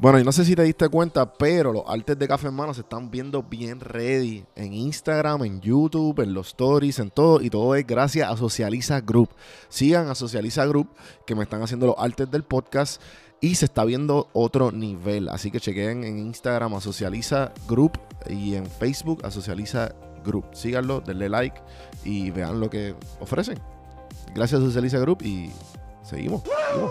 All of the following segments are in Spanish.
Bueno, y no sé si te diste cuenta, pero los artes de Café en Mano se están viendo bien ready en Instagram, en YouTube, en los stories, en todo. Y todo es gracias a Socializa Group. Sigan a Socializa Group, que me están haciendo los artes del podcast. Y se está viendo otro nivel. Así que chequen en Instagram a Socializa Group y en Facebook a Socializa Group. Síganlo, denle like y vean lo que ofrecen. Gracias a Socializa Group y seguimos. seguimos.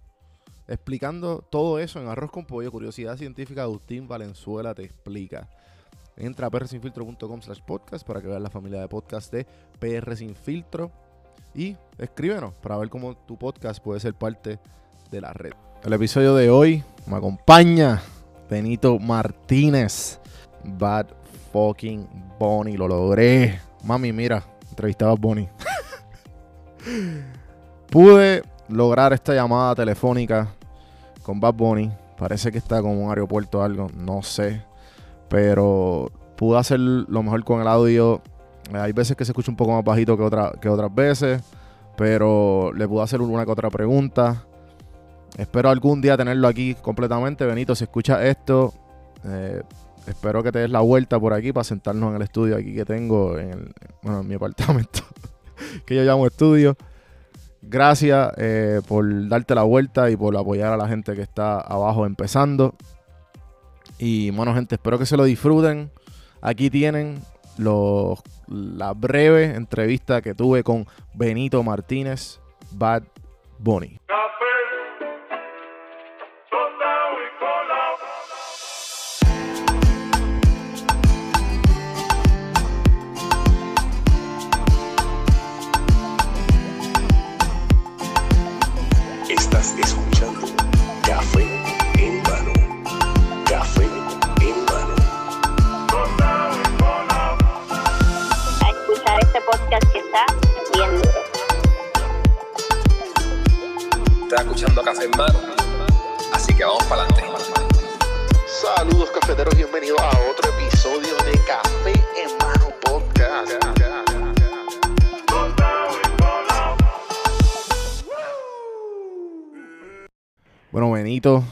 explicando todo eso en Arroz con Pollo, Curiosidad Científica, Agustín Valenzuela te explica. Entra a prsinfiltro.com slash podcast para que veas la familia de podcast de PR y escríbenos para ver cómo tu podcast puede ser parte de la red. El episodio de hoy me acompaña Benito Martínez, Bad Fucking Bonnie, lo logré. Mami, mira, entrevistaba a Bonnie. Pude lograr esta llamada telefónica con Bad Bunny. Parece que está con un aeropuerto o algo, no sé. Pero pude hacer lo mejor con el audio. Hay veces que se escucha un poco más bajito que, otra, que otras veces. Pero le pude hacer una que otra pregunta. Espero algún día tenerlo aquí completamente. Benito, si escuchas esto, eh, espero que te des la vuelta por aquí para sentarnos en el estudio aquí que tengo, en, el, bueno, en mi apartamento, que yo llamo estudio. Gracias eh, por darte la vuelta y por apoyar a la gente que está abajo empezando. Y bueno, gente, espero que se lo disfruten. Aquí tienen los, la breve entrevista que tuve con Benito Martínez, Bad Bunny. Estás escuchando Café en mano. Café en mano. a escuchar este podcast que está bien duro. Estás escuchando Café en Mano. Así que vamos para adelante. Saludos cafeteros, bienvenidos a otro episodio de Café en Mano Podcast. Bueno, Benito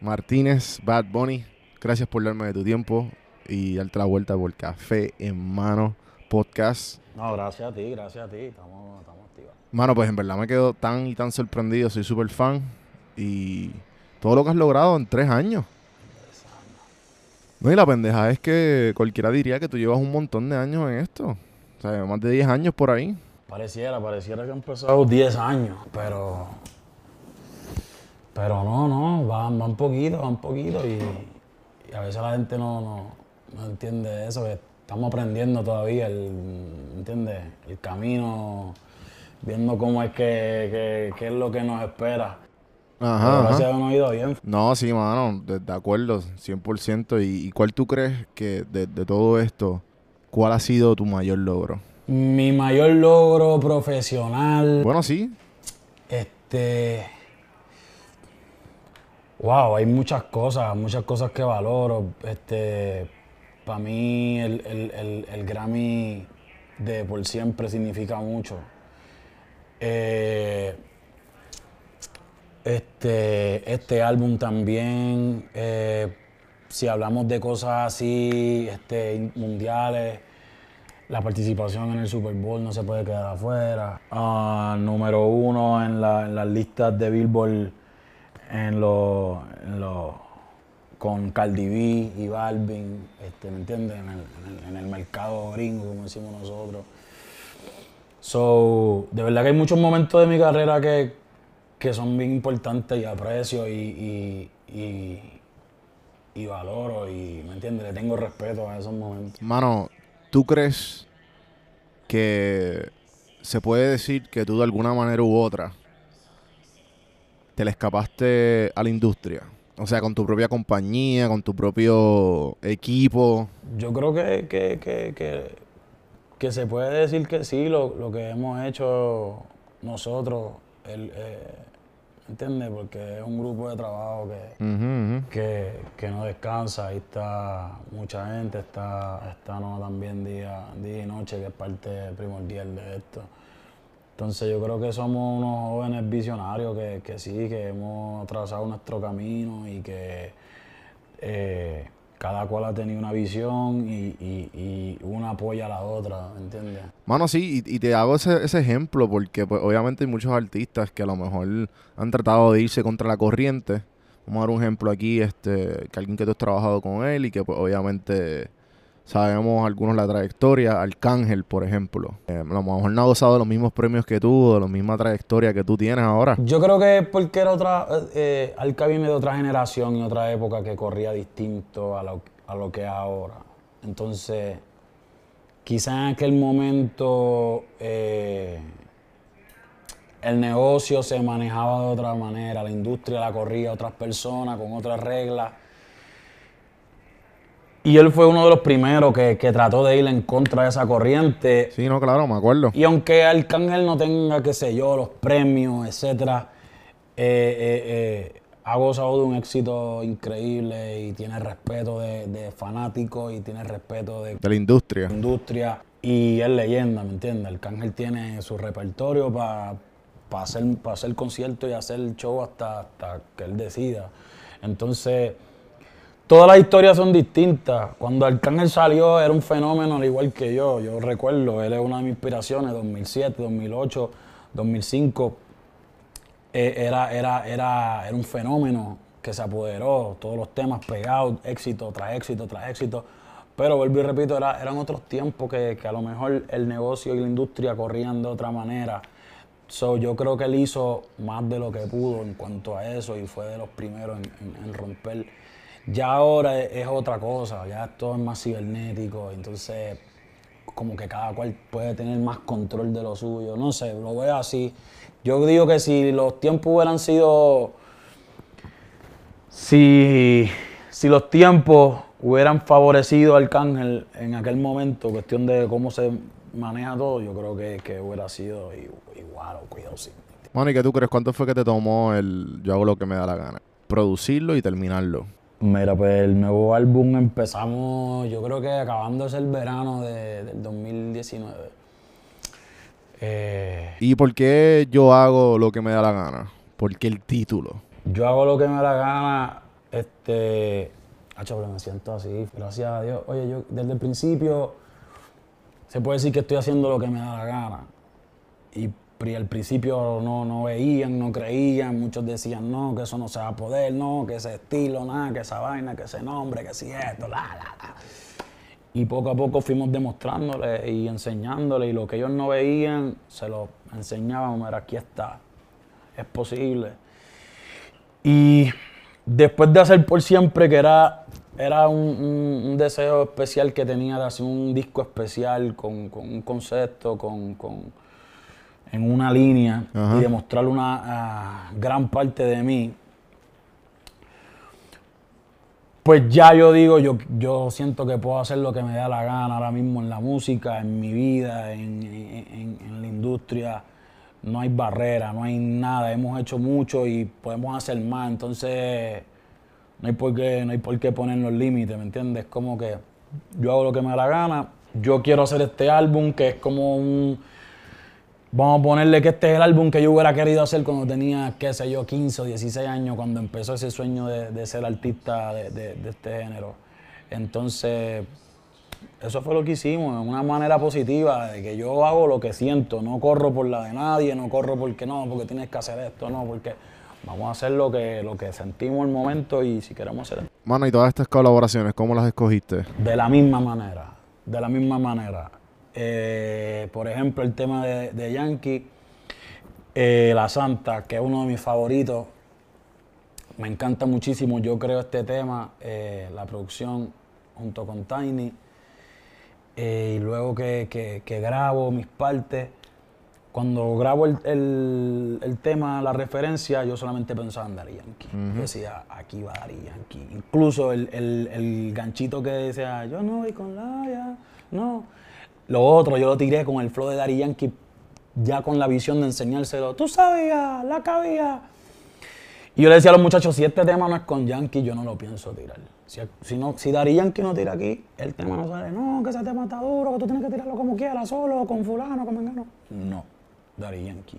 Martínez, Bad Bunny, gracias por darme de tu tiempo y darte la vuelta por Café en Mano Podcast. No, gracias a ti, gracias a ti. Estamos, estamos activos. Mano, pues en verdad me quedo tan y tan sorprendido. Soy súper fan. Y todo lo que has logrado en tres años. No, y la pendeja es que cualquiera diría que tú llevas un montón de años en esto. O sea, más de 10 años por ahí. Pareciera, pareciera que han empezado 10 años, pero. Pero no, no, van, van poquito, van poquito y, y a veces la gente no, no, no entiende eso, que estamos aprendiendo todavía, el, ¿entiendes? El camino, viendo cómo es que, que- qué es lo que nos espera. Ajá. ajá. ha ido bien. No, sí, mano, de, de acuerdo, 100%. ¿Y, y cuál tú crees que de, de todo esto, cuál ha sido tu mayor logro? Mi mayor logro profesional, Bueno, sí. Este. Wow, hay muchas cosas, muchas cosas que valoro. Este. Para mí, el, el- el- Grammy de por siempre significa mucho. Eh, este, este álbum también, eh, si hablamos de cosas así, este, mundiales, la participación en el Super Bowl no se puede quedar afuera. Ah, número uno en, la- en las listas de Billboard en los los- con Cardi B y Balvin, este, ¿me entiendes? En el, mercado gringo, como decimos nosotros. So, de verdad que hay muchos momentos de mi carrera que, que son bien importantes y aprecio y, y, y- y valoro y, ¿me entiendes? Le tengo respeto a esos momentos. Mano, ¿tú crees que se puede decir que tú de alguna manera u otra te le escapaste a la industria? O sea, con tu propia compañía, con tu propio equipo. Yo creo que, que, que, que, que se puede decir que sí, lo, lo que hemos hecho nosotros, el, eh, ¿me entiendes? Porque es un grupo de trabajo que, que, que no descansa, ahí está mucha gente, está, está no también día, día y noche, que es parte primordial de esto. Entonces yo creo que somos unos jóvenes visionarios que, que sí, que hemos trazado nuestro camino y que eh, cada cual ha tenido una visión y, y, una apoya a la otra, ¿me entiendes? Mano, sí, y, y te hago ese, ese ejemplo porque pues, obviamente hay muchos artistas que a lo mejor han tratado de irse contra la corriente. Vamos a dar un ejemplo aquí, este, que alguien que tú has trabajado con él y que pues, obviamente sabemos algunos la trayectoria, Arcángel, por ejemplo. Eh, a lo mejor no ha gozado de los mismos premios que tú, de la misma trayectoria que tú tienes ahora. Yo creo que es porque era otra, eh, viene de otra generación y otra época que corría distinto a lo, a lo que es ahora. Entonces, quizá en aquel momento eh, el negocio se manejaba de otra manera, la industria la corría otras personas con otras reglas. Y él fue uno de los primeros que, que trató de ir en contra de esa corriente. Sí, no, claro, me acuerdo. Y aunque Arcángel no tenga, qué sé yo, los premios, etcétera, eh, eh, eh, ha gozado de un éxito increíble y tiene respeto de, de fanáticos y tiene respeto de De la industria. industria y es leyenda, ¿me entiendes? Arcángel tiene su repertorio para hacer, pa hacer conciertos y hacer el show hasta, hasta que él decida. Entonces, todas las historias son distintas. Cuando Arcángel salió era un fenómeno al igual que yo. Yo recuerdo, él es una de mis inspiraciones, 2007, 2008, 2005. eh, era, era, era, era un fenómeno que se apoderó, todos los temas pegados, éxito tras éxito tras éxito. Pero vuelvo y repito, era, eran otros tiempos que, que a lo mejor el negocio y la industria corrían de otra manera. So, yo creo que él hizo más de lo que pudo en cuanto a eso y fue de los primeros en, romper. Ya ahora es, otra cosa, ya todo es más cibernético, entonces como que cada cual puede tener más control de lo suyo. No sé, lo veo así. Yo digo que si los tiempos hubieran sido. Si, si los tiempos hubieran favorecido a Arcángel en aquel momento, cuestión de cómo se maneja todo, yo creo que, que hubiera sido igual o cuidado sí. Mano, ¿y qué tú crees? ¿Cuánto fue que te tomó el yo hago lo que me da la gana? Producirlo y terminarlo. Mira, pues el nuevo álbum empezamos, yo creo que acabándose el verano de- del 2019. Eh, ¿Y por qué yo hago lo que me da la gana? Porque el título. Yo hago lo que me da la gana. Este, Hacho, pero me siento así, gracias a Dios. Oye, yo desde el principio se puede decir que estoy haciendo lo que me da la gana. Y al principio no, no veían, no creían, muchos decían no, que eso no se va a poder, no, que ese estilo, nada, que esa vaina, que ese nombre, que si esto, la, la, la. Y poco a poco fuimos demostrándole y enseñándole y lo que ellos no veían, se lo enseñábamos, mira, aquí está, es posible. Y después de hacer por siempre, que era, era un, deseo especial que tenía de hacer un disco especial con, con un concepto, con, con- en una línea Ajá. y demostrar una ah, gran parte de mí, pues ya yo digo, yo, yo siento que puedo hacer lo que me da la gana ahora mismo en la música, en mi vida, en, en- en la industria. No hay barrera, no hay nada. Hemos hecho mucho y podemos hacer más. Entonces, no hay por qué, no hay por qué poner los límites, ¿me entiendes? Como que yo hago lo que me da la gana. Yo quiero hacer este álbum que es como un... Vamos a ponerle que este es el álbum que yo hubiera querido hacer cuando tenía, qué sé yo, 15 o 16 años, cuando empezó ese sueño de, de ser artista de, de- de este género. Entonces, eso fue lo que hicimos, de una manera positiva, de que yo hago lo que siento, no corro por la de nadie, no corro porque no, porque tienes que hacer esto, no, porque vamos a hacer lo que, lo que sentimos en el momento y si queremos hacer Mano, y todas estas colaboraciones, ¿cómo las escogiste? de la misma manera, de la misma manera. Eh, por ejemplo, el tema de, de Yankee, eh, La Santa, que es uno de mis favoritos, me encanta muchísimo. Yo creo este tema, eh, la producción junto con Tiny, y luego que, que- que grabo mis partes. Cuando grabo el, el- el tema, la referencia, yo solamente pensaba en Daddy Yankee. Yo decía, aquí va Daddy Yankee. Incluso el, el- ganchito que decía, yo no voy con Laia, no. Lo otro, yo lo tiré con el flow de Daddy Yankee, ya con la visión de enseñárselo. Tú sabías, la cabía. Y yo le decía a los muchachos, si este tema no es con Yankee, yo no lo pienso tirar. Si, si, no, si Daddy Yankee no tira aquí, el tema no sale. No, que ese tema está duro, que tú tienes que tirarlo como quieras, solo, con fulano, con mengano. No, Daddy Yankee.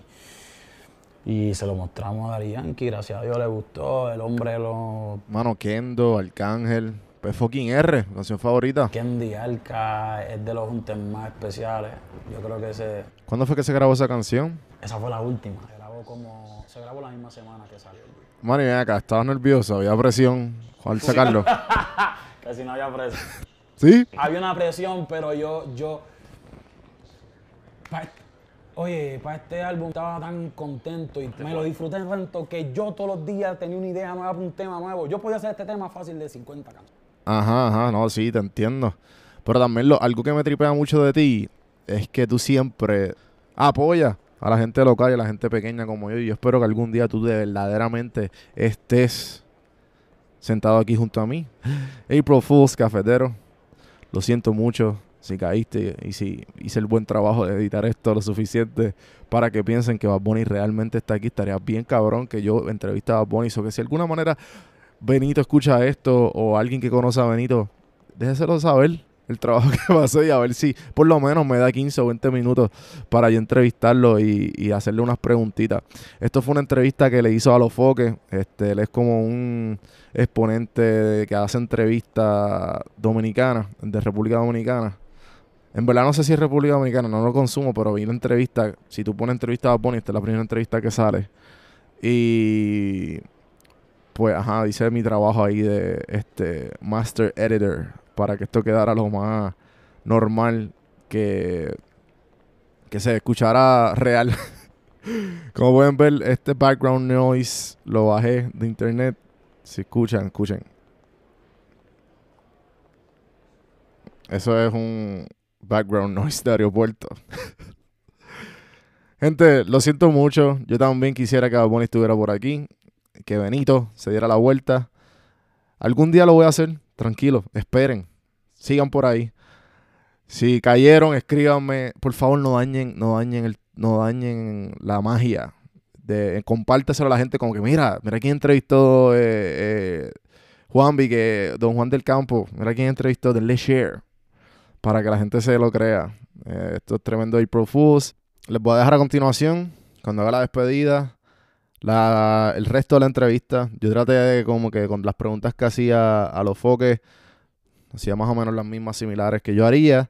Y se lo mostramos a Daddy Yankee, gracias a Dios le gustó, el hombre lo... Mano, Kendo, Arcángel, pues fucking R, canción favorita. Candy Alca es de los juntes más especiales. Yo creo que ese, ¿Cuándo fue que se grabó esa canción? esa fue la última. Se grabó como... Se grabó la misma semana que salió y ven acá, estabas nervioso, había presión al sacarlo. Casi no había preso. ¿Sí? había una presión, pero yo, yo, pa- oye, para este álbum estaba tan contento y me lo disfruté tanto que yo todos los días tenía una idea nueva para un tema nuevo. Yo podía hacer este tema fácil de 50 canciones. Ajá, ajá, no, sí, te entiendo. Pero también lo, algo que me tripea mucho de ti es que tú siempre apoyas a la gente local y a la gente pequeña como yo. Y yo espero que algún día tú de verdaderamente estés sentado aquí junto a mí. April Fools, cafetero. Lo siento mucho si caíste y si hice el buen trabajo de editar esto lo suficiente para que piensen que Bad Bunny realmente está aquí. Estaría bien cabrón que yo entrevista a Bad Bunny. So que si de alguna manera Benito escucha esto o alguien que conoce a Benito, déjeselo saber el trabajo que pasó y a ver si por lo menos me da 15 o 20 minutos para yo entrevistarlo y, y hacerle unas preguntitas. Esto fue una entrevista que le hizo a Los Foques. Este, él es como un exponente que hace entrevistas dominicanas, de República Dominicana. En verdad no sé si es República Dominicana, no lo consumo, pero vi la entrevista. Si tú pones entrevista a Bunny, esta es la primera entrevista que sale. Y pues, ajá, dice mi trabajo ahí de este master editor para que esto quedara lo más normal que, que se escuchara real. Como pueden ver, este background noise lo bajé de internet. Si escuchan, escuchen. Eso es un background noise de aeropuerto. Gente, lo siento mucho. Yo también quisiera que Bunny estuviera por aquí. Que Benito se diera la vuelta. Algún día lo voy a hacer. Tranquilo, esperen. Sigan por ahí. Si cayeron, escríbanme. Por favor, no dañen, no dañen, el, no dañen la magia. De, compárteselo a la gente como que, mira, mira quién entrevistó eh, eh, Juanvi, que Don Juan del Campo. Mira quién entrevistó, denle share. Para que la gente se lo crea. Eh, esto es tremendo April Fools. Les voy a dejar a continuación, cuando haga la despedida, La, el resto de la entrevista, yo traté de como que con las preguntas que hacía a los foques, hacía más o menos las mismas similares que yo haría,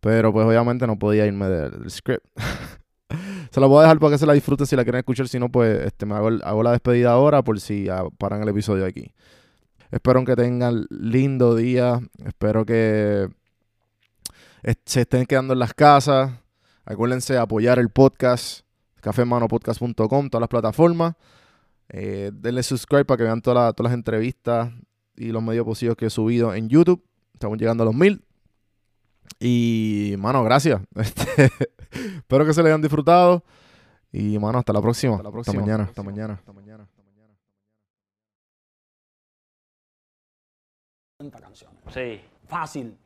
pero pues obviamente no podía irme del, script. se la voy a dejar para que se la disfruten si la quieren escuchar, si no pues este, me hago, hago la despedida ahora por si paran el episodio aquí. Espero que tengan lindo día, espero que se estén quedando en las casas. Acuérdense de apoyar el podcast, cafemanopodcast.com, todas las plataformas. Eh, denle subscribe para que vean todas las- todas las entrevistas y los medios posibles que he subido en YouTube. Estamos llegando a los mil. Y, mano, gracias. Este, espero que se le hayan disfrutado. Y, mano, hasta la próxima. Hasta, próxima. mañana. Hasta mañana. Hasta mañana. 50 canciones. Sí. Fácil.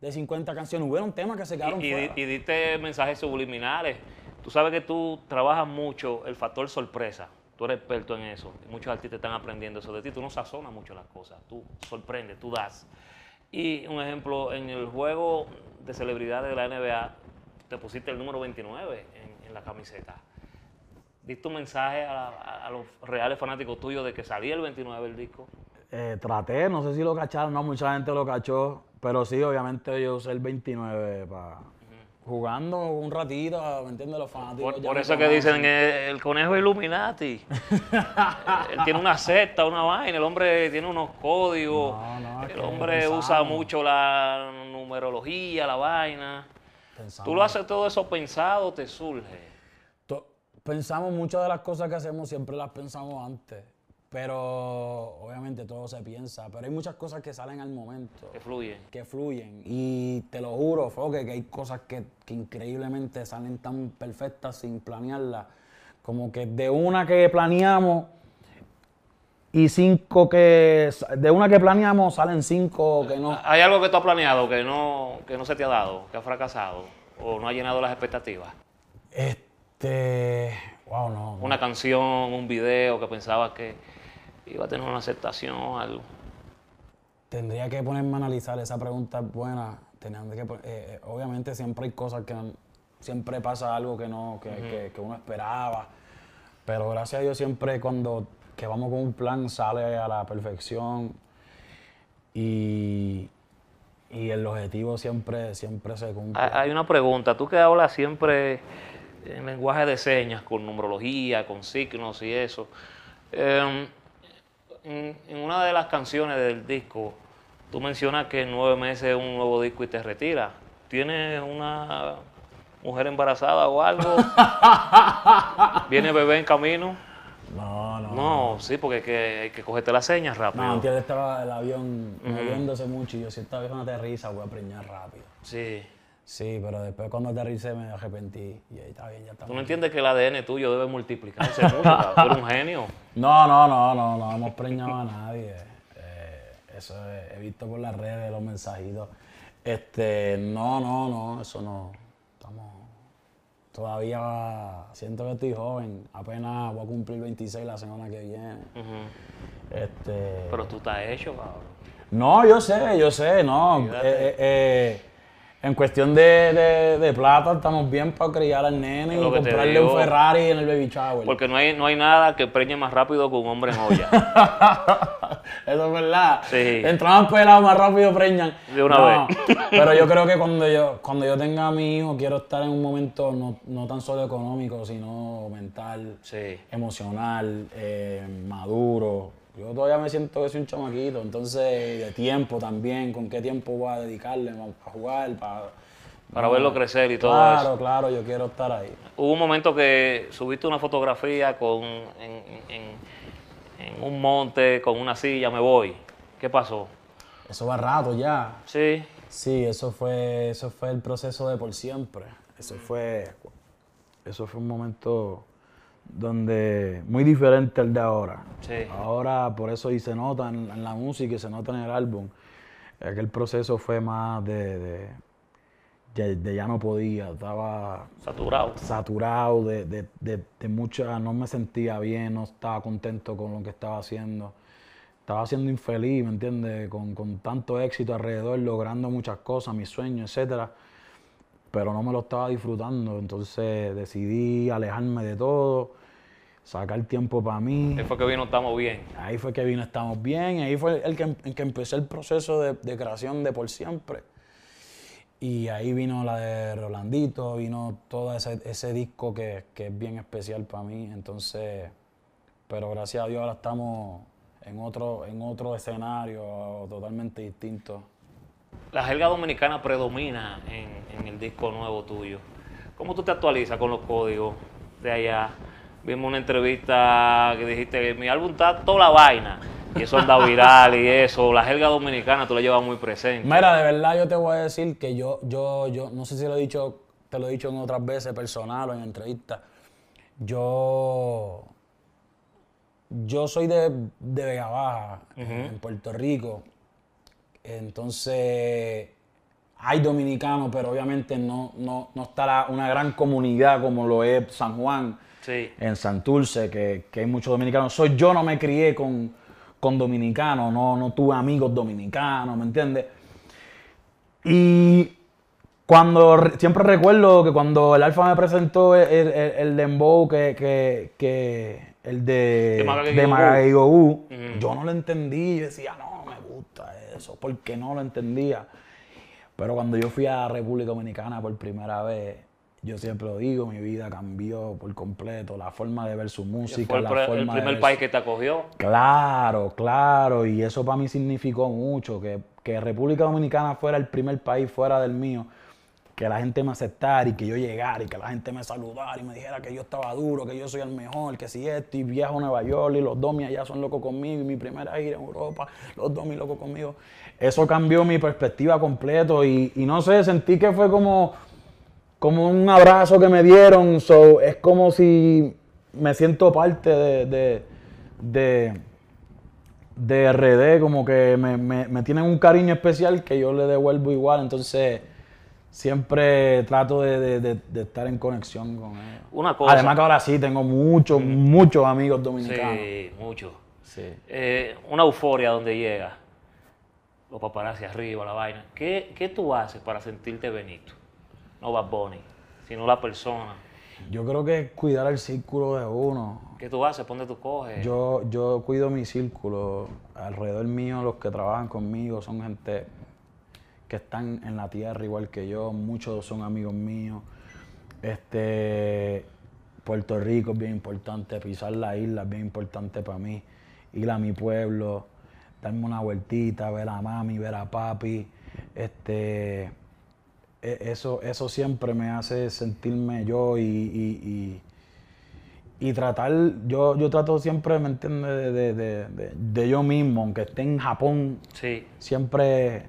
De 50 canciones. Hubieron temas que se quedaron Y, y, fuera. y diste mensajes subliminales. Tú sabes que tú trabajas mucho el factor sorpresa. Tú eres experto en eso. Muchos artistas están aprendiendo eso de ti. Tú no sazonas mucho las cosas. Tú sorprendes, tú das. Y un ejemplo, en el juego de celebridades de la NBA, te pusiste el número 29 en, la camiseta. ¿Diste un mensaje a los reales fanáticos tuyos de que salía el 29 el disco? Eh, traté, no sé si lo cacharon, no, mucha gente lo cachó, pero sí, obviamente yo usé el 29 para jugando un ratito, ¿me entiendes? Los fanáticos. Por, eso que dicen el conejo Illuminati. Él tiene una secta, una vaina, el hombre tiene unos códigos. No, no, es el hombre usa mucho la numerología, la vaina. Pensamos- Tú lo haces todo eso pensado, te surge. Pensamos muchas de las cosas que hacemos, siempre las pensamos antes. Pero obviamente todo se piensa. Pero hay muchas cosas que salen al momento. Que fluye. que fluyen. Y te lo juro, Foque, que hay cosas que, que increíblemente salen tan perfectas sin planearlas. Como que de una que planeamos y cinco que. De una que planeamos salen cinco que no. ¿Hay algo que tú has planeado que no, que no se te ha dado, que ha fracasado o no ha llenado las expectativas? Este. Wow, no. no. Una canción, un video que pensabas que iba a tener una aceptación, algo. Tendría que ponerme a analizar esa pregunta es buena. Teniendo que, eh, eh, obviamente siempre hay cosas que siempre pasa algo que no que, que- que uno esperaba. Pero gracias a Dios siempre cuando que vamos con un plan sale a la perfección y, y el objetivo siempre siempre se cumple. Hay hay una pregunta, tú que hablas siempre en lenguaje de señas, con numerología, con signos y eso. eh, en, en una de las canciones del disco, tú mencionas que en nueve meses es un nuevo disco y te retiras. ¿Tienes una mujer embarazada o algo? ¿Viene bebé en camino? No, no. No, sí, porque hay que, hay que cogerte las señas rápido. No, antes estaba el avión moviéndose mucho y yo si esta vez no aterriza voy a preñar rápido. Sí. Sí, pero después cuando aterricé me arrepentí y ahí está bien, ya está Tú no entiendes que el ADN tuyo debe multiplicarse mucho, tú eres un genio. No, no, no, no, no hemos preñado a nadie. Eh, eso he, he visto por las redes, los mensajitos. Este, no, no, no, eso no. Estamos. Todavía siento que estoy joven. Apenas voy a cumplir 26 la semana que viene. Este. Pero tú estás hecho, cabrón. No, yo sé, yo sé, no. Eh, eh, eh, en cuestión de, de- de plata estamos bien para criar al nene y comprarle digo. un Ferrari en el baby shower. Porque no hay, no hay nada que preñe más rápido que un hombre en olla. Eso es verdad. Sí. Entraban pelados más rápido preñan. De una No, vez. Pero yo creo que cuando yo, cuando yo tenga a mi hijo, quiero estar en un momento no, no tan solo económico, sino mental, Sí. emocional, eh, maduro. Yo todavía me siento que soy un chamaquito, entonces de tiempo también, con qué tiempo voy a dedicarle a jugar, para... Para verlo crecer y todo claro, eso. Claro, yo quiero estar ahí. Hubo un momento que subiste una fotografía con, en, en- en un monte con una silla, me voy. ¿Qué pasó? Eso va rato ya. Sí. Sí, eso fue, eso fue el proceso de por siempre. Eso fue, eso fue un momento donde muy diferente al de ahora. Sí. Ahora, por eso y se nota en, en la música y se nota en el álbum. Aquel proceso fue más de, de, de- de ya no podía, estaba Saturado. saturado de, de, mucha, no me sentía bien, no estaba contento con lo que estaba haciendo. Estaba siendo infeliz, ¿me entiendes? Con, con tanto éxito alrededor, logrando muchas cosas, mis sueños, etcétera. Pero no me lo estaba disfrutando, entonces decidí alejarme de todo. Sacar tiempo para mí. Ahí fue que vino Estamos Bien. Ahí fue que vino Estamos Bien, ahí fue el que, el que empecé el proceso de, de creación de Por Siempre. Y ahí vino la de Rolandito, vino todo ese, ese disco que, que es bien especial para mí. Entonces, pero gracias a Dios ahora estamos en otro, en otro escenario totalmente distinto. La jerga dominicana predomina en, en el disco nuevo tuyo. ¿Cómo tú te actualizas con los códigos de allá? Vimos una entrevista que dijiste que mi álbum está toda la vaina. Y eso anda viral y eso. La jerga dominicana tú la llevas muy presente. Mira, de verdad yo te voy a decir que yo, yo, yo, no sé si lo he dicho, te lo he dicho en otras veces, personal o en entrevistas. Yo, yo soy de, de Vega Baja, en Puerto Rico. Entonces, hay dominicanos, pero obviamente no, no, no está la- una gran comunidad como lo es San Juan, Sí. en Santurce, que, que hay muchos dominicanos. Soy yo no me crié con, con dominicanos, no, no tuve amigos dominicanos, ¿me entiendes? Y cuando re- siempre recuerdo que cuando el Alfa me presentó el, el, el dembow que, que, que el de, De Magallanes de Gogú. Magallanes Gogú, Ujú. yo no lo entendí, yo decía, no, me gusta eso, porque no lo entendía. Pero cuando yo fui a República Dominicana por primera vez, yo siempre lo digo, mi vida cambió por completo, la forma de ver su música, Fue el, la pre- el forma de primer país que te acogió. Claro, claro, y eso para mí significó mucho, que, que República Dominicana fuera el primer país fuera del mío, que la gente me aceptara y que yo llegara y que la gente me saludara y me dijera que yo estaba duro, que yo soy el mejor, que si esto y viajo a Nueva York y los domis allá son locos conmigo y mi primera gira en Europa, los domis locos conmigo. Eso cambió mi perspectiva completo y, y no sé, sentí que fue como, como un abrazo que me dieron, so, es como si me siento parte de, de, de, de RD, como que me, me, me tienen un cariño especial que yo le devuelvo igual, entonces siempre trato de, de- estar en conexión con ellos. Una cosa. Además que ahora sí tengo muchos, muchos amigos dominicanos. Sí, mucho. Sí. Eh, una euforia donde llega. Los paparazzi arriba, la vaina. ¿Qué, qué tú haces para sentirte Benito? No Bad Bunny, sino la persona. Yo creo que es cuidar el círculo de uno. ¿Qué tú haces? ¿Dónde tú coges? Yo, yo cuido mi círculo. Alrededor mío, los que trabajan conmigo son gente que están en la tierra igual que yo. Muchos son amigos míos. Este, Puerto Rico es bien importante. Pisar la isla es bien importante para mí. Ir a mi pueblo, darme una vueltita, ver a mami, ver a papi. Este, eso, eso siempre me hace sentirme yo y, y- y- y tratar, yo, yo trato siempre, ¿me entiendes? De, de- de- de- de yo mismo, aunque esté en Japón, Sí. siempre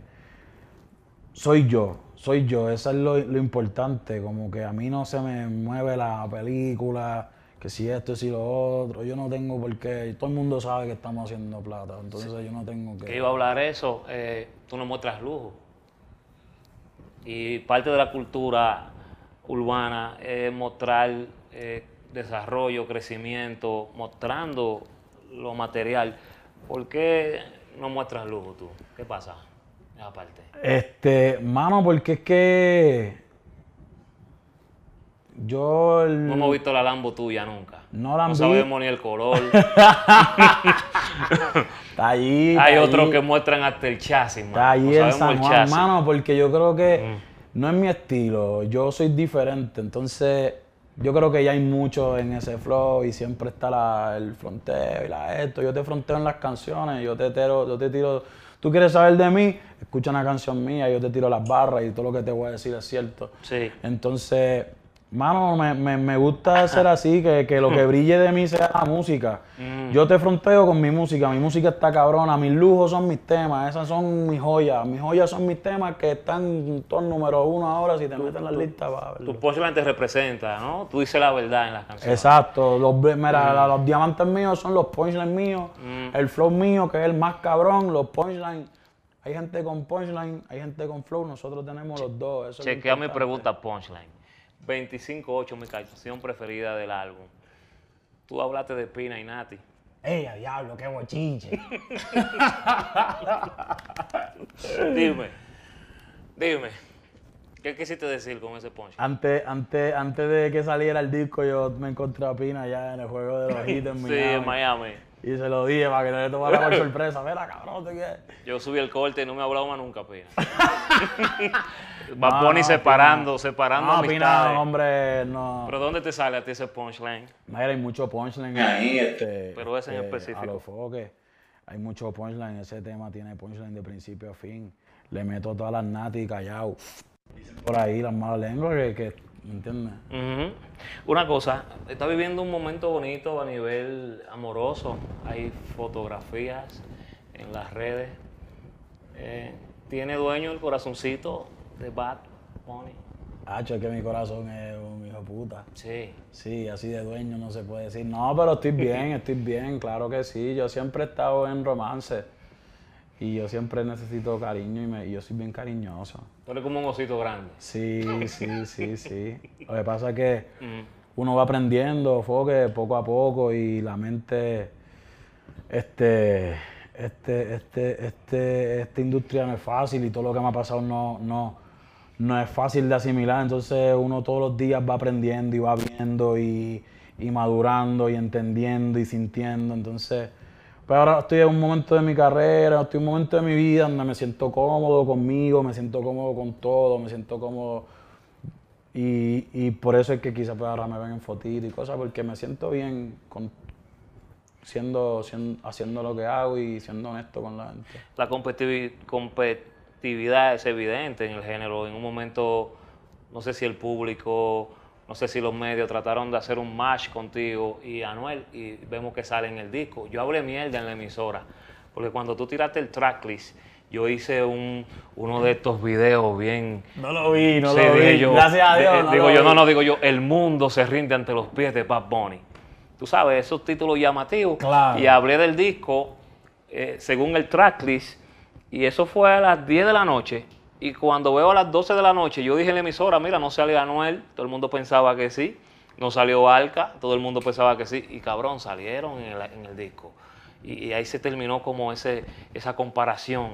soy yo, soy yo, eso es lo, lo importante, como que a mí no se me mueve la película, que si esto, si lo otro, yo no tengo por qué, todo el mundo sabe que estamos haciendo plata, entonces yo no tengo que... Que iba a hablar eso, eh, tú no muestras lujo. Y parte de la cultura urbana es mostrar eh, desarrollo, crecimiento, mostrando lo material. ¿Por qué no muestras lujo tú? ¿Qué pasa? Esa parte. Este, mano, porque es que yo... el- No hemos visto la Lambo tuya nunca. No la No sabemos ni el color. Está allí. Hay otros que muestran hasta el chasis, man. Está allí en San Juan, mano, porque yo creo que no es mi estilo. Yo soy diferente. Entonces, yo creo que ya hay mucho en ese flow y siempre está la- el fronteo y la esto. Yo te fronteo en las canciones, yo te tiro, yo te tiro. Tú quieres saber de mí, escucha una canción mía, yo te tiro las barras y todo lo que te voy a decir es cierto. Sí. Entonces, mano, me, me- me gusta ser así, que, que lo que brille de mí sea la música. Yo te fronteo con mi música, mi música está cabrona, mis lujos son mis temas, esas son mis joyas. Mis joyas son mis temas que están en top número uno ahora, si te metes en la lista va a verlo. Tu punchline te representa, ¿no? Tú dices la verdad en las canciones. Exacto, los, mira, la- los diamantes míos son los punchlines míos, el flow mío que es el más cabrón, los punchlines. Hay gente con punchline, hay gente con flow, nosotros tenemos los dos. Eso Chequea mi pregunta punchline. 25-8, mi canción preferida del álbum. Tú hablaste de Pina y Nati. ¡Ey, a diablo, qué bochinche! Dime, dime, ¿Qué quisiste decir con ese punch? Antes, antes, antes de que saliera el disco, yo me encontré a Pina allá en el juego de los hits en Sí, Miami. en Miami. Y se lo dije para que no le tomara por sorpresa. Mira, cabrón, ¿te qué? Yo subí el corte y no me ha hablado más nunca, Pina. Bad No, Bunny no, separando, Pina. separando No, Pina, amistades. hombre, no. Pero ¿dónde te sale a ti ese punchline? Mira, hay mucho punchline ahí. Este, Pero ese en este, específico. A los foques. Hay mucho punchline. Ese tema tiene punchline de principio a fin. Le meto todas las natas y callado. Por ahí las malas lenguas que, que ¿me entiendes? Una cosa, está viviendo un momento bonito a nivel amoroso. Hay fotografías en las redes. Eh, tiene dueño el corazoncito de Bad Bunny. Hacho, es que mi corazón es un hijo puta. Sí. Sí, así de dueño no se puede decir. No, pero estoy bien, estoy bien, claro que sí. Yo siempre he estado en romance. Y yo siempre necesito cariño y, me- y yo soy bien cariñoso. Tú eres como un osito grande. Sí, sí, sí, sí. Lo que pasa es que uno va aprendiendo, foque, poco a poco y la mente, este, este, este, este, esta industria no es fácil y todo lo que me ha pasado no, no, no es fácil de asimilar. Entonces uno todos los días va aprendiendo y va viendo y, y madurando y entendiendo y sintiendo. Entonces, pues ahora estoy en un momento de mi carrera, estoy en un momento de mi vida donde me siento cómodo conmigo, me siento cómodo con todo, me siento cómodo y, y por eso es que quizás pues ahora me ven en fotitos y cosas, porque me siento bien con, siendo, siendo- haciendo lo que hago y siendo honesto con la gente. La competitividad es evidente en el género. En un momento, no sé si el público, no sé si los medios trataron de hacer un match contigo y Anuel y vemos que sale en el disco. Yo hablé mierda en la emisora, porque cuando tú tiraste el tracklist, yo hice un, uno de estos videos bien... No lo vi, no lo vi. yo, Gracias a de- Dios. eh, no digo yo, no, no, digo yo, el mundo se rinde ante los pies de Bad Bunny. Tú sabes, esos títulos llamativos. Claro. Y hablé del disco eh, según el tracklist, y eso fue a las 10 de la noche. Y cuando veo a las 12 de la noche, yo dije en la emisora, mira, no sale Anuel, todo el mundo pensaba que sí. No salió Alca, todo el mundo pensaba que sí. Y cabrón, salieron en el, en el disco. Y, y ahí se terminó como ese, esa comparación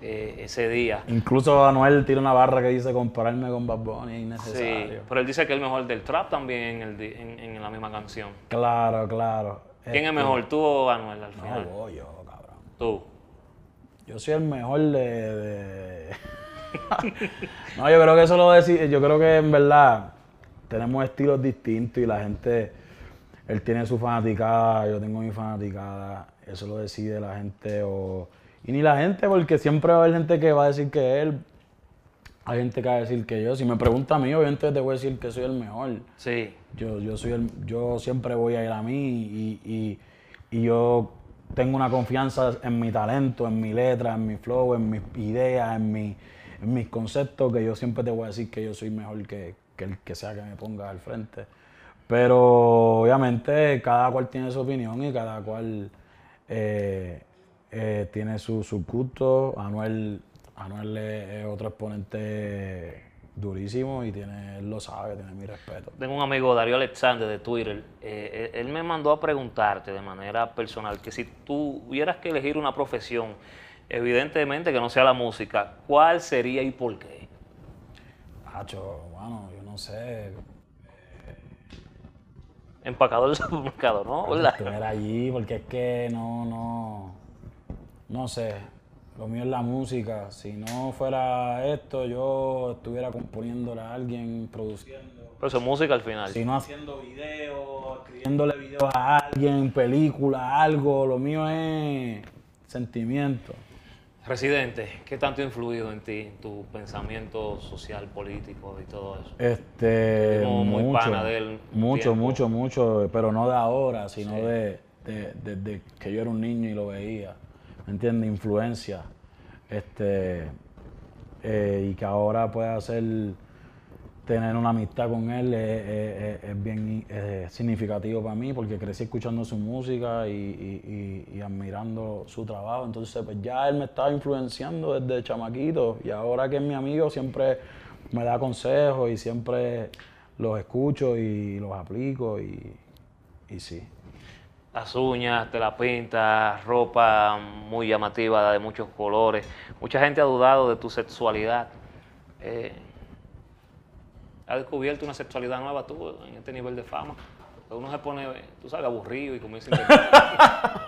eh, ese día. Incluso Anuel tira una barra que dice compararme con Bad Bunny es Sí, innecesario. pero él dice que es el mejor del trap también en, el di- en, en la misma canción. Claro, claro. ¿Quién es Este, mejor, tú o Anuel al No, final? voy yo, cabrón. Tú. Yo soy el mejor de. de- no, yo creo que eso lo decía. Yo creo que en verdad tenemos estilos distintos y la gente. Él tiene su fanaticada, yo tengo mi fanaticada. Eso lo decide la gente o. Y ni la gente, porque siempre va a haber gente que va a decir que él. Hay gente que va a decir que yo. Si me pregunta a mí, obviamente te voy a decir que soy el mejor. Sí. Yo, yo, soy el, yo siempre voy a ir a mí y, y- y yo tengo una confianza en mi talento, en mi letra, en mi flow, en mis ideas, en, mi, en mis conceptos, que yo siempre te voy a decir que yo soy mejor que, que el que sea que me ponga al frente. Pero obviamente cada cual tiene su opinión y cada cual eh, eh, tiene su, su gusto. Anuel, Anuel es, otro exponente durísimo y tiene, él lo sabe, tiene mi respeto. Tengo un amigo, Darío Alexander, de Twitter. eh, él me mandó a preguntarte de manera personal que si tú hubieras que elegir una profesión, evidentemente que no sea la música, ¿cuál sería y por qué? Hacho, bueno, yo no sé. Empacador del supermercado, ¿no? ¿Verdad? Estuviera allí, porque es que no, no. No sé. Lo mío es la música. Si no fuera esto, yo estuviera componiéndole a alguien, produciendo. Pero eso es música al final. Si no haciendo videos, escribiéndole videos a alguien, películas, algo. Lo mío es sentimiento. Residente, ¿qué tanto ha influido en ti, tu pensamiento social, político y todo eso? Este, muy mucho, pana de él mucho, tiempo. mucho, mucho, pero no de ahora, sino de, de- desde que yo era un niño y lo veía, ¿me entiendes? Influencia, este, eh, y que ahora pueda hacer, tener una amistad con él es, bien significativo para mí, porque crecí escuchando su música y admirando su trabajo, entonces pues ya él me estaba influenciando desde chamaquito, y ahora que es mi amigo siempre me da consejos y siempre los escucho y los aplico y, y sí. Las uñas, te la pintas, ropa muy llamativa de muchos colores. Mucha gente ha dudado de tu sexualidad. Eh, has descubierto una sexualidad nueva tú en este nivel de fama. Uno se pone, tú sabes, aburrido y comienza a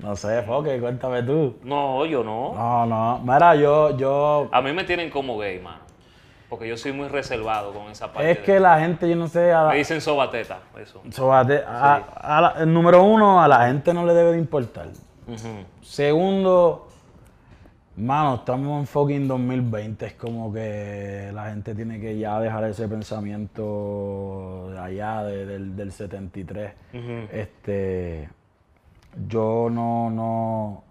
No sé, Foque, cuéntame tú. No, yo no. No, no. Mira, yo, yo. A mí me tienen como gay, mano. Porque yo soy muy reservado con esa parte. Es de- que la gente, yo no sé. A la- Me dicen sobateta, eso. Sobate- a- a la- el número uno, a la gente no le debe de importar. Segundo, mano, estamos en fucking 2020. Es como que la gente tiene que ya dejar ese pensamiento de allá, de- del, del 73. Este. Yo no, no,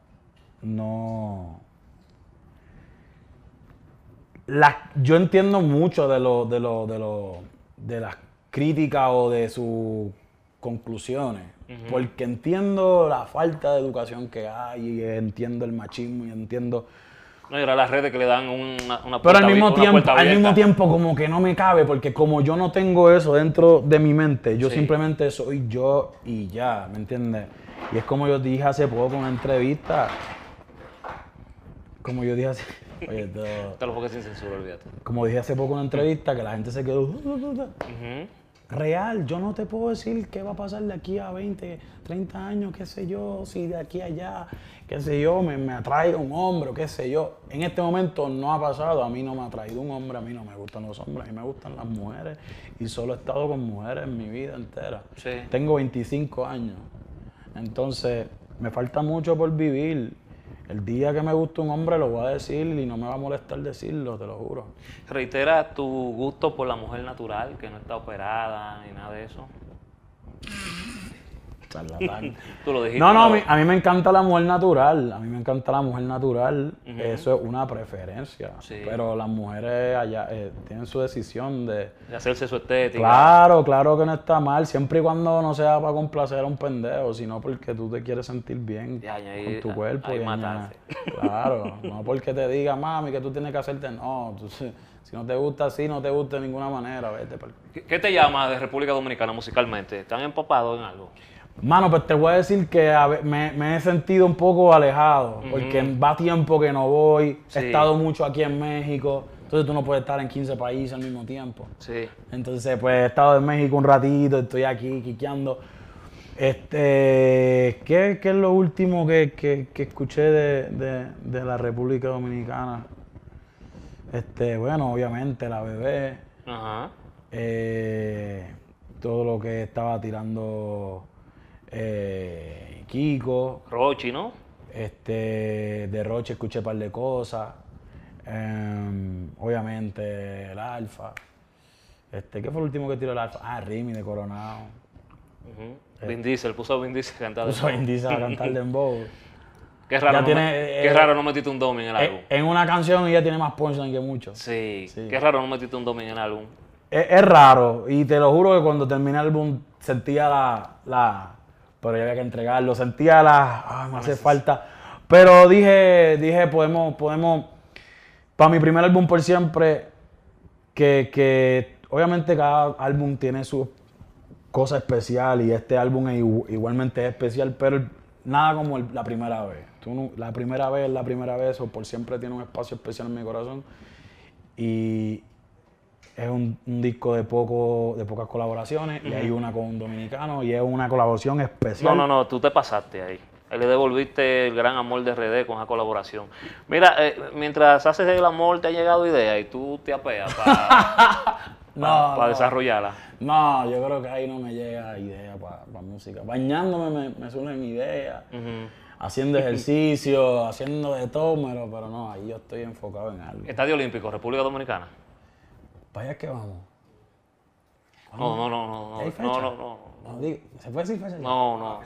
no. La- yo entiendo mucho de lo, de lo, de lo, de las críticas o de sus conclusiones. Porque entiendo la falta de educación que hay, y entiendo el machismo y entiendo. No, y ahora las redes que le dan una, una Pero puerta al mismo tiempo, al mismo tiempo como que no me cabe, porque como yo no tengo eso dentro de mi mente, yo Sí. simplemente soy yo y ya, ¿me entiendes? Y es como yo dije hace poco en una entrevista, como yo dije hace, oye, esto- Te lo porque sin censura, olvídate. como dije hace poco en una entrevista, que la gente se quedó. Real, yo no te puedo decir qué va a pasar de aquí a 20, 30 años, qué sé yo, si de aquí a allá, qué sé yo, me, me atrae un hombre, qué sé yo. En este momento no ha pasado, a mí no me ha atraído un hombre, a mí no me gustan los hombres, a mí me gustan las mujeres y solo he estado con mujeres en mi vida entera. Sí. Tengo 25 años, entonces me falta mucho por vivir. El día que me guste un hombre lo voy a decir y no me va a molestar decirlo, te lo juro. Reitera tu gusto por la mujer natural, que no está operada ni nada de eso. Charlatán. Tú lo dijiste. No, no, a mí, a mí me encanta la mujer natural. A mí me encanta la mujer natural. Eso es una preferencia. Sí. Pero las mujeres allá eh, tienen su decisión de. De hacerse su estética. Claro, claro que no está mal, siempre y cuando no sea para complacer a un pendejo, sino porque tú te quieres sentir bien con tu cuerpo. ahí y mataste. Claro, no porque te diga, mami, que tú tienes que hacerte. No, tú- si no te gusta así, no te gusta de ninguna manera, vete. pa'l- ¿Qué, qué te llama de República Dominicana musicalmente? ¿Están empapados en algo? Mano, pues te voy a decir que a ve- me, me he sentido un poco alejado, porque va tiempo que no voy, Sí. he estado mucho aquí en México, entonces tú no puedes estar en 15 países al mismo tiempo. Sí. Entonces, pues he estado en México un ratito, estoy aquí quiqueando. Este, ¿qué, qué es lo último que, que- que escuché de, de- de la República Dominicana? Este, bueno, obviamente la bebé, Ajá. eh, todo lo que estaba tirando eh, Kiko, Rochi, ¿no? este, de Roche escuché un par de cosas, em, obviamente el Alfa. Este, ¿Qué fue lo último que tiró el Alfa? Ah, Rimi de Coronado. Ujú. Vin Diesel, puso a Vin Diesel a cantar. Eh. Puso a Vin Diesel a cantar Dembow. Qué raro, Ya no, tiene, me- eh, qué raro no metiste un domi en el álbum. Eh, en una canción ella tiene más punchline que muchos. sí. sí. Qué raro no metiste un domi en el álbum. Es, es raro, y te lo juro que cuando terminé el álbum sentía la, la. Pero ya había que entregarlo, sentía la. Ay, me hace falta. Pero dije, dije, podemos, podemos. Para mi primer álbum por siempre, que, que obviamente cada álbum tiene su cosa especial y este álbum es igu- igualmente es especial, pero nada como el- la primera vez. Tú no- la primera vez, la primera vez, o por siempre tiene un espacio especial en mi corazón. Y es un, un disco de, poco, de pocas colaboraciones y hay una con un dominicano y es una colaboración especial. No, no, no, tú te pasaste ahí. Ahí le devolviste el gran amor de RD con esa colaboración. Mira, eh, mientras haces el amor te ha llegado idea y tú te apeas para No, no. desarrollarla. No, yo creo que ahí no me llega idea para música. Bañándome me, me surgen ideas, haciendo ejercicio, haciendo de todo, pero, pero no, ahí yo estoy enfocado en algo. Estadio Olímpico, República Dominicana. ¿Para allá que vamos? No, no, no, no, ¿Hay no, fecha? no, no, no, No, digo, ¿Se puede decir fecha? ya? no, no.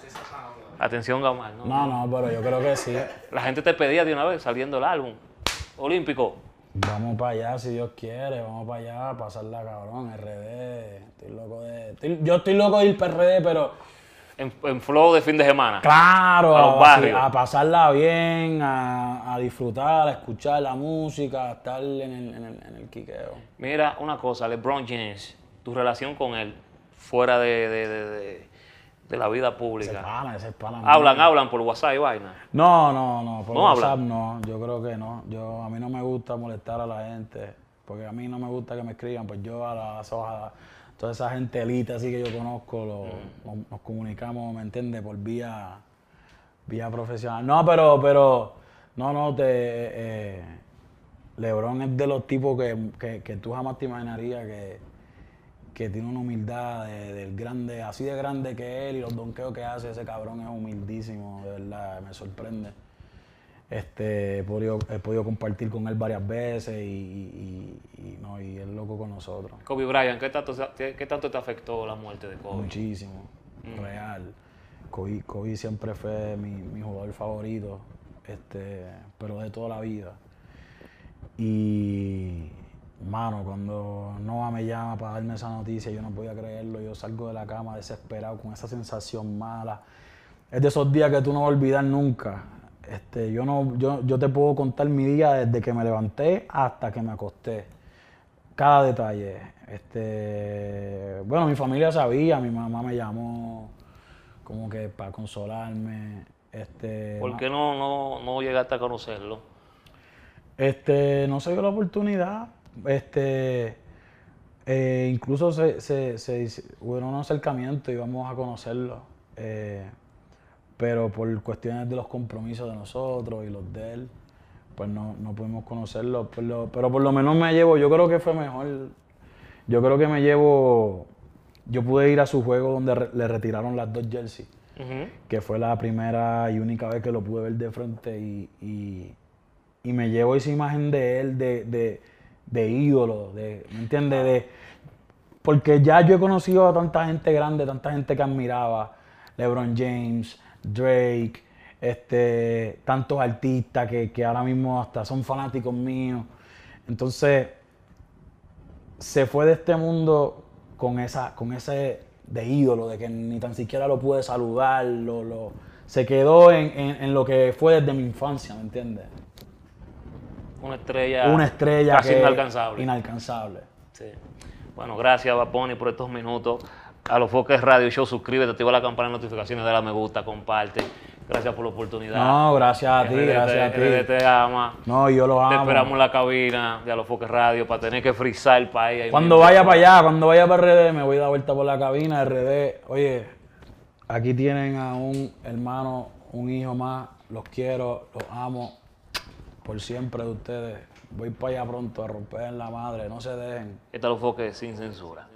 Atención, Gamal, no. No, no, pero yo creo que sí. La gente te pedía de una vez saliendo el álbum. Olímpico. Vamos para allá, si Dios quiere, vamos para allá, pasarla cabrón, RD. Estoy loco de. estoy- yo estoy loco de ir para RD, pero. En, en flow de fin de semana. Claro, A los barrios. a pasarla bien, a, a disfrutar, a escuchar la música, a estar en el, en el, en el quiqueo. Mira una cosa, LeBron James, tu relación con él fuera de, de, de, de- de la vida Ese pública. pana, ese pana. Hablan, mío. hablan por WhatsApp y vaina. No, no, no, por ¿No WhatsApp hablan? no, yo creo que no. Yo, a mí no me gusta molestar a la gente porque a mí no me gusta que me escriban, pues yo a las hojas, toda esa gente elite así que yo conozco, lo- nos, nos comunicamos, ¿me entiendes? Por vía, vía profesional. No, pero, pero, no, no, te, eh, Lebron es de los tipos que, que- que tú jamás te imaginarías que, que tiene una humildad de- del grande, así de grande que él y los donkeos que hace, ese cabrón es humildísimo, de verdad, me sorprende. Este, he, podido, he podido compartir con él varias veces y, y- y- y no, y loco con nosotros. Kobe Bryant, ¿qué tanto, qué, tanto te afectó la muerte de Kobe? Muchísimo, real. Kobe, Kobe siempre fue mi, mi jugador favorito, este, pero de toda la vida. Y, mano, cuando Noah me llama para darme esa noticia, yo no podía creerlo. Yo salgo de la cama desesperado con esa sensación mala. Es de esos días que tú no vas a olvidar nunca. Este, yo, no, yo, yo te puedo contar mi día desde que me levanté hasta que me acosté cada detalle. Este, bueno, mi familia sabía, mi mamá me llamó como que para consolarme. Este, ¿Por qué no, no, no llegaste a conocerlo? este, no se dio la oportunidad. Este, eh, incluso se, se, se hubo un acercamiento y íbamos a conocerlo. eh, pero por cuestiones de los compromisos de nosotros y los de él, pues no, no pudimos conocerlo. Por lo- pero por lo menos me llevo, yo creo que fue mejor. Yo creo que me llevo. Yo pude ir a su juego donde re- le retiraron las dos jerseys que fue la primera y única vez que lo pude ver de frente y, y- y me llevo esa imagen de él de, de- de ídolo, de, ¿me entiendes? De, porque ya yo he conocido a tanta gente grande, tanta gente que admiraba, LeBron James, Drake, este, tantos artistas que, que ahora mismo hasta son fanáticos míos. Entonces, se fue de este mundo con esa, con ese de ídolo, de que ni tan siquiera lo pude saludar, lo, lo- se quedó en, en- en lo que fue desde mi infancia, ¿me entiendes? Una estrella. Una estrella casi que- inalcanzable. Inalcanzable. Sí. Bueno, gracias, Baponi, por estos minutos. A los Foques Radio Show, suscríbete, activa la campana de notificaciones, dale a me gusta, comparte. Gracias por la oportunidad. No, gracias a ti, RDT, gracias a ti. RDT te ama. No, yo Te amo. esperamos en la cabina de A los Foques Radio para tener que frizar el país. Cuando mismo. vaya para allá, cuando vaya para RD, me voy a dar vuelta por la cabina, RD. Oye, aquí tienen a un hermano, un hijo más, los quiero, los amo por siempre de ustedes. Voy para allá pronto a romper en la madre, no se dejen. Este es A los Foques sin censura.